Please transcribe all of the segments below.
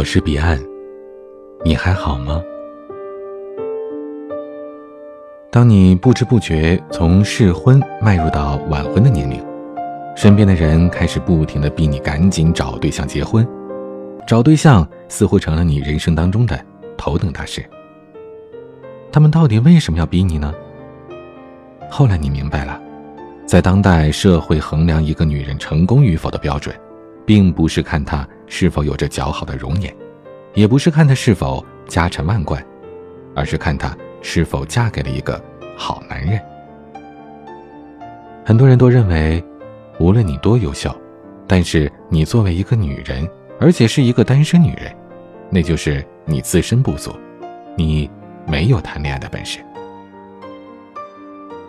我是彼岸，你还好吗？当你不知不觉从适婚迈入到晚婚的年龄，身边的人开始不停的逼你赶紧找对象结婚，找对象似乎成了你人生当中的头等大事。他们到底为什么要逼你呢？后来你明白了，在当代社会衡量一个女人成功与否的标准，并不是看她是否有着姣好的容颜，也不是看她是否家产万贯，而是看她是否嫁给了一个好男人。很多人都认为，无论你多优秀，但是你作为一个女人，而且是一个单身女人，那就是你自身不足，你没有谈恋爱的本事。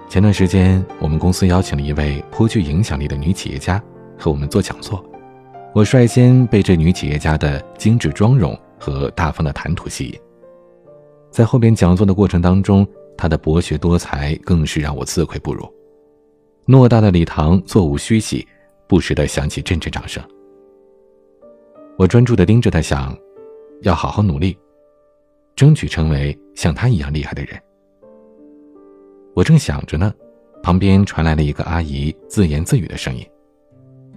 前段时间，我们公司邀请了一位颇具影响力的女企业家和我们做讲座。我率先被这女企业家的精致妆容和大方的谈吐吸引。在后边讲座的过程当中，她的博学多才更是让我自愧不如。偌大的礼堂座无虚席，不时的响起阵阵掌声。我专注的盯着她，想，要好好努力，争取成为像她一样厉害的人。我正想着呢，旁边传来了一个阿姨自言自语的声音：“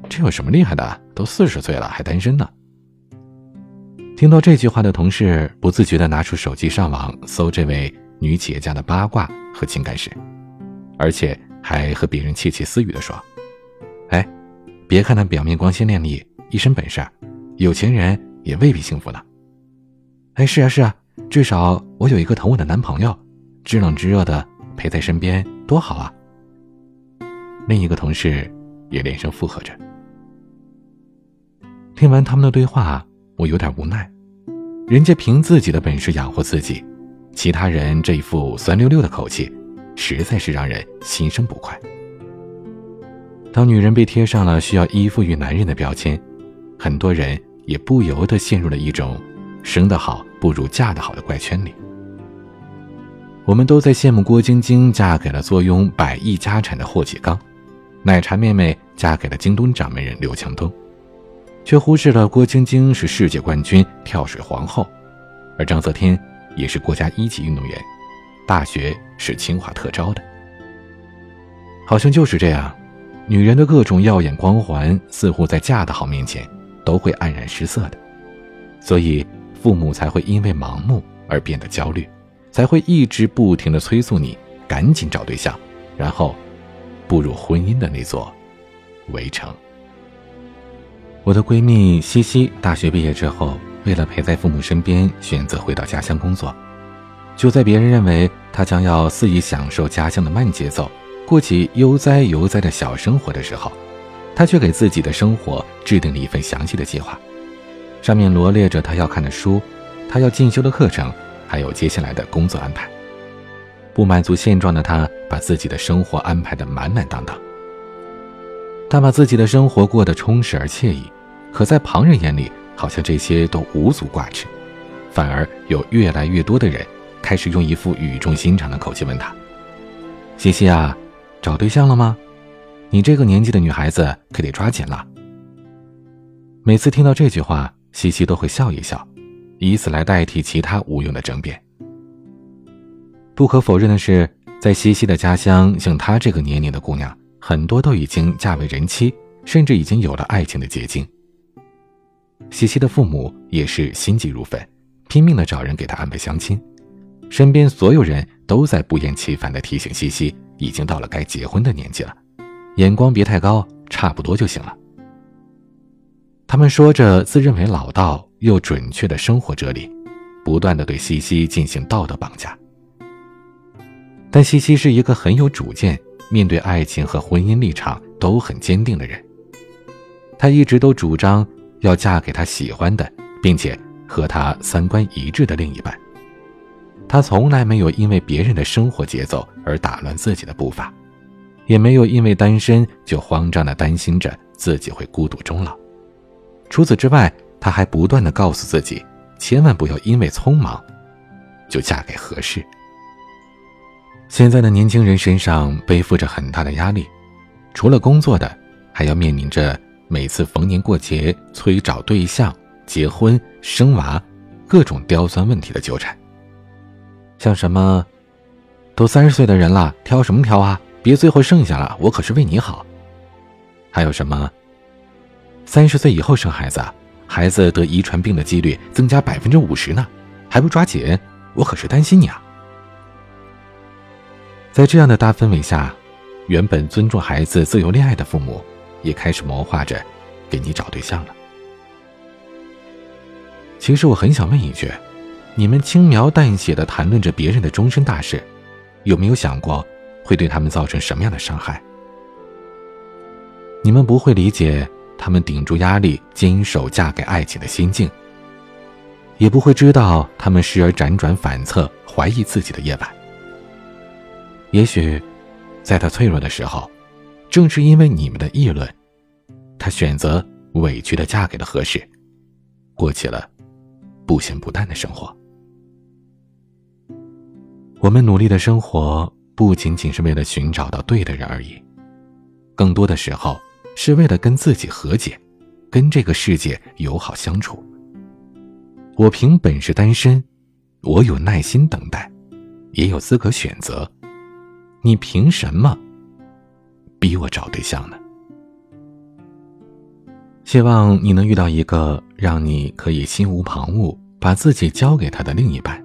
这有什么厉害的？都四十岁了还单身呢。”听到这句话的同事不自觉地拿出手机上网搜这位女企业家的八卦和情感史，而且还和别人窃窃私语地说：“哎，别看她表面光鲜亮丽，一身本事，有钱人也未必幸福呢。”哎，是啊是啊，至少我有一个疼我的男朋友，知冷知热的。陪在身边多好啊！另一个同事也连声附和着。听完他们的对话，我有点无奈。人家凭自己的本事养活自己，其他人这一副酸溜溜的口气，实在是让人心生不快。当女人被贴上了需要依附于男人的标签，很多人也不由得陷入了一种“生得好不如嫁得好”的怪圈里。我们都在羡慕郭晶晶嫁给了坐拥百亿家产的霍启刚，奶茶妹妹嫁给了京东掌门人刘强东，却忽视了郭晶晶是世界冠军跳水皇后，而章泽天也是国家一级运动员，大学是清华特招的。好像就是这样，女人的各种耀眼光环似乎在嫁得好面前都会黯然失色的，所以父母才会因为盲目而变得焦虑。才会一直不停的催促你赶紧找对象，然后步入婚姻的那座围城。我的闺蜜西西大学毕业之后，为了陪在父母身边，选择回到家乡工作。就在别人认为她将要肆意享受家乡的慢节奏，过起悠哉悠哉的小生活的时候，她却给自己的生活制定了一份详细的计划，上面罗列着她要看的书，她要进修的课程。还有接下来的工作安排。不满足现状的他，把自己的生活安排的满满当当。他把自己的生活过得充实而惬意，可在旁人眼里，好像这些都无足挂齿。反而有越来越多的人开始用一副语重心长的口气问他：“西西啊，找对象了吗？你这个年纪的女孩子可得抓紧了。”每次听到这句话，西西都会笑一笑。以此来代替其他无用的争辩。不可否认的是，在西西的家乡，像她这个年龄的姑娘，很多都已经嫁为人妻，甚至已经有了爱情的结晶。西西的父母也是心急如焚，拼命的找人给她安排相亲。身边所有人都在不厌其烦的提醒西西，已经到了该结婚的年纪了，眼光别太高，差不多就行了。他们说着自认为老道。又准确的生活哲理，不断的对西西进行道德绑架。但西西是一个很有主见，面对爱情和婚姻立场都很坚定的人。她一直都主张要嫁给他喜欢的，并且和他三观一致的另一半。她从来没有因为别人的生活节奏而打乱自己的步伐，也没有因为单身就慌张的担心着自己会孤独终老。除此之外，她还不断的告诉自己，千万不要因为匆忙，就嫁给合适。现在的年轻人身上背负着很大的压力，除了工作的，还要面临着每次逢年过节催找对象、结婚、生娃，各种刁钻问题的纠缠。像什么，都三十岁的人了，挑什么挑啊？别最后剩下了，我可是为你好。还有什么，三十岁以后生孩子，孩子得遗传病的几率增加百分之五十呢，还不抓紧？我可是担心你啊。在这样的大氛围下，原本尊重孩子自由恋爱的父母，也开始谋划着给你找对象了。其实我很想问一句：你们轻描淡写的谈论着别人的终身大事，有没有想过会对他们造成什么样的伤害？你们不会理解他们顶住压力坚守嫁给爱情的心境，也不会知道他们时而辗转反侧、怀疑自己的夜晚。也许，在他脆弱的时候，正是因为你们的议论，他选择委屈的嫁给了何氏，过起了不咸不淡的生活。我们努力的生活，不仅仅是为了寻找到对的人而已，更多的时候，是为了跟自己和解，跟这个世界友好相处。我凭本事单身，我有耐心等待，也有资格选择。你凭什么逼我找对象呢？希望你能遇到一个让你可以心无旁骛把自己交给他的另一半。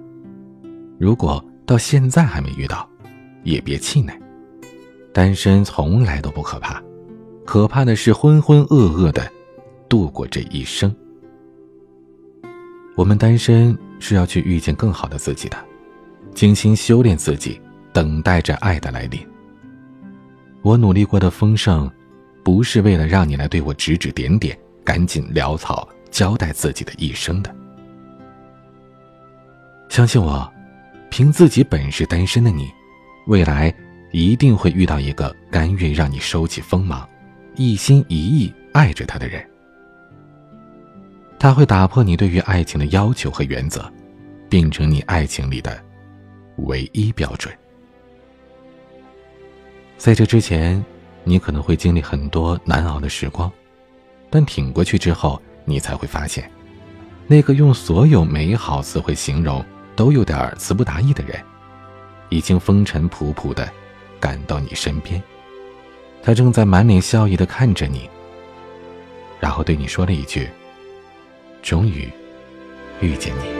如果到现在还没遇到，也别气馁。单身从来都不可怕，可怕的是浑浑噩噩的度过这一生。我们单身是要去遇见更好的自己的，精心修炼自己。等待着爱的来临。我努力过的丰盛，不是为了让你来对我指指点点、赶紧潦草交代自己的一生的。相信我，凭自己本事单身的你，未来一定会遇到一个甘愿让你收起锋芒，一心一意爱着他的人。他会打破你对于爱情的要求和原则，变成你爱情里的唯一标准。在这之前，你可能会经历很多难熬的时光，但挺过去之后，你才会发现，那个用所有美好词汇形容都有点词不达意的人，已经风尘仆仆的赶到你身边，他正在满脸笑意的看着你，然后对你说了一句：“终于遇见你。”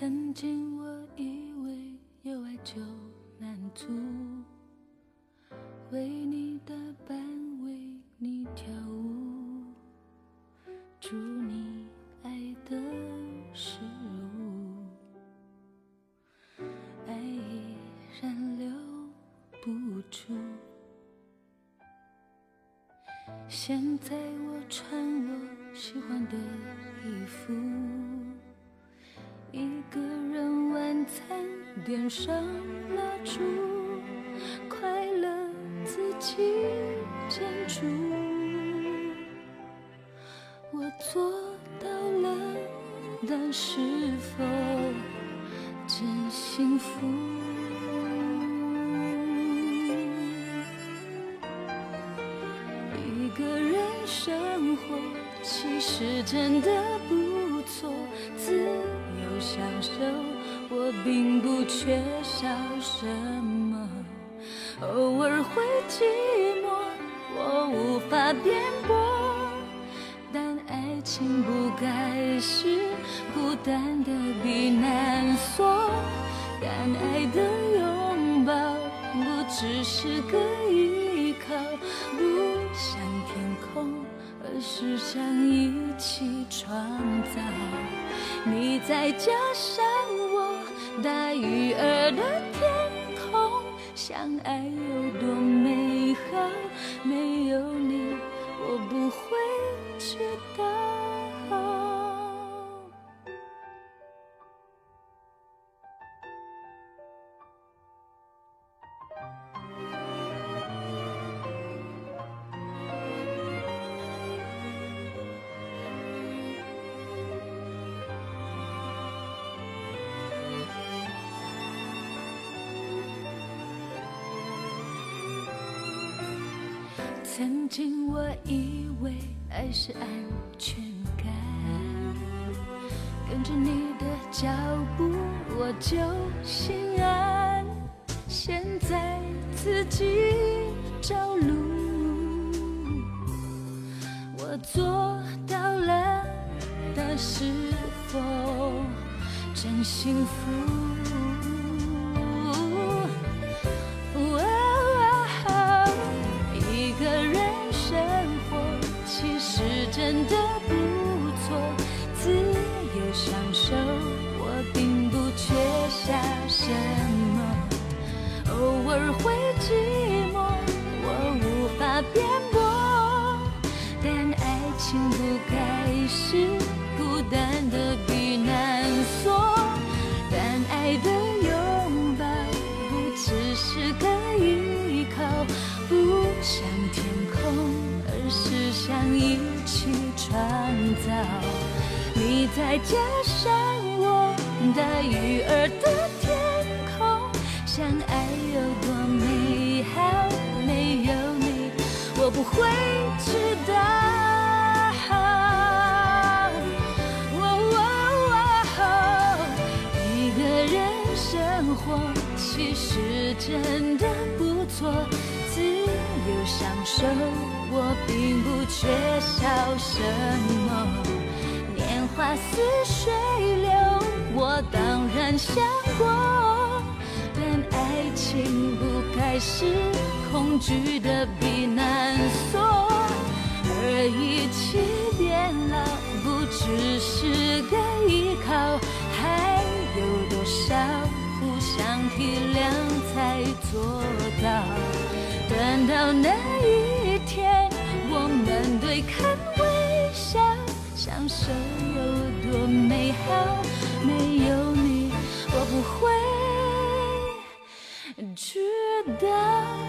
曾经我以为有爱就满足，为你打扮，为你跳舞，祝你爱的是如，爱依然留不住。现在我穿我喜欢的衣服。一个人晚餐，点上蜡烛，快乐自己建筑。我做到了，但是否真幸福？一个人生活，其实真的不。享受我并不缺少什么，偶尔会寂寞，我无法辩驳。但爱情不该是孤单的避难所，但爱的拥抱不只是个空，而是想一起创造。你再加上我，大鱼儿的天空，相爱有多美好，没有你，我不会知道曾经我以为爱是安全感，跟着你的脚步我就心安。现在自己找路，我做到了，但是否真幸福？创造。你再加上我，大鱼儿的天空，相爱有多美好，没有你，我不会知道。一个人生活其实真的不错，自由享受，我并不缺少什么。年华似水流，我当然想过，但爱情不该是恐惧的避难所，而一起变老，不只是个依靠，还有多少互相体谅才做到？等到那一天，我们对看微笑。享受有多美好，没有你，我不会知道。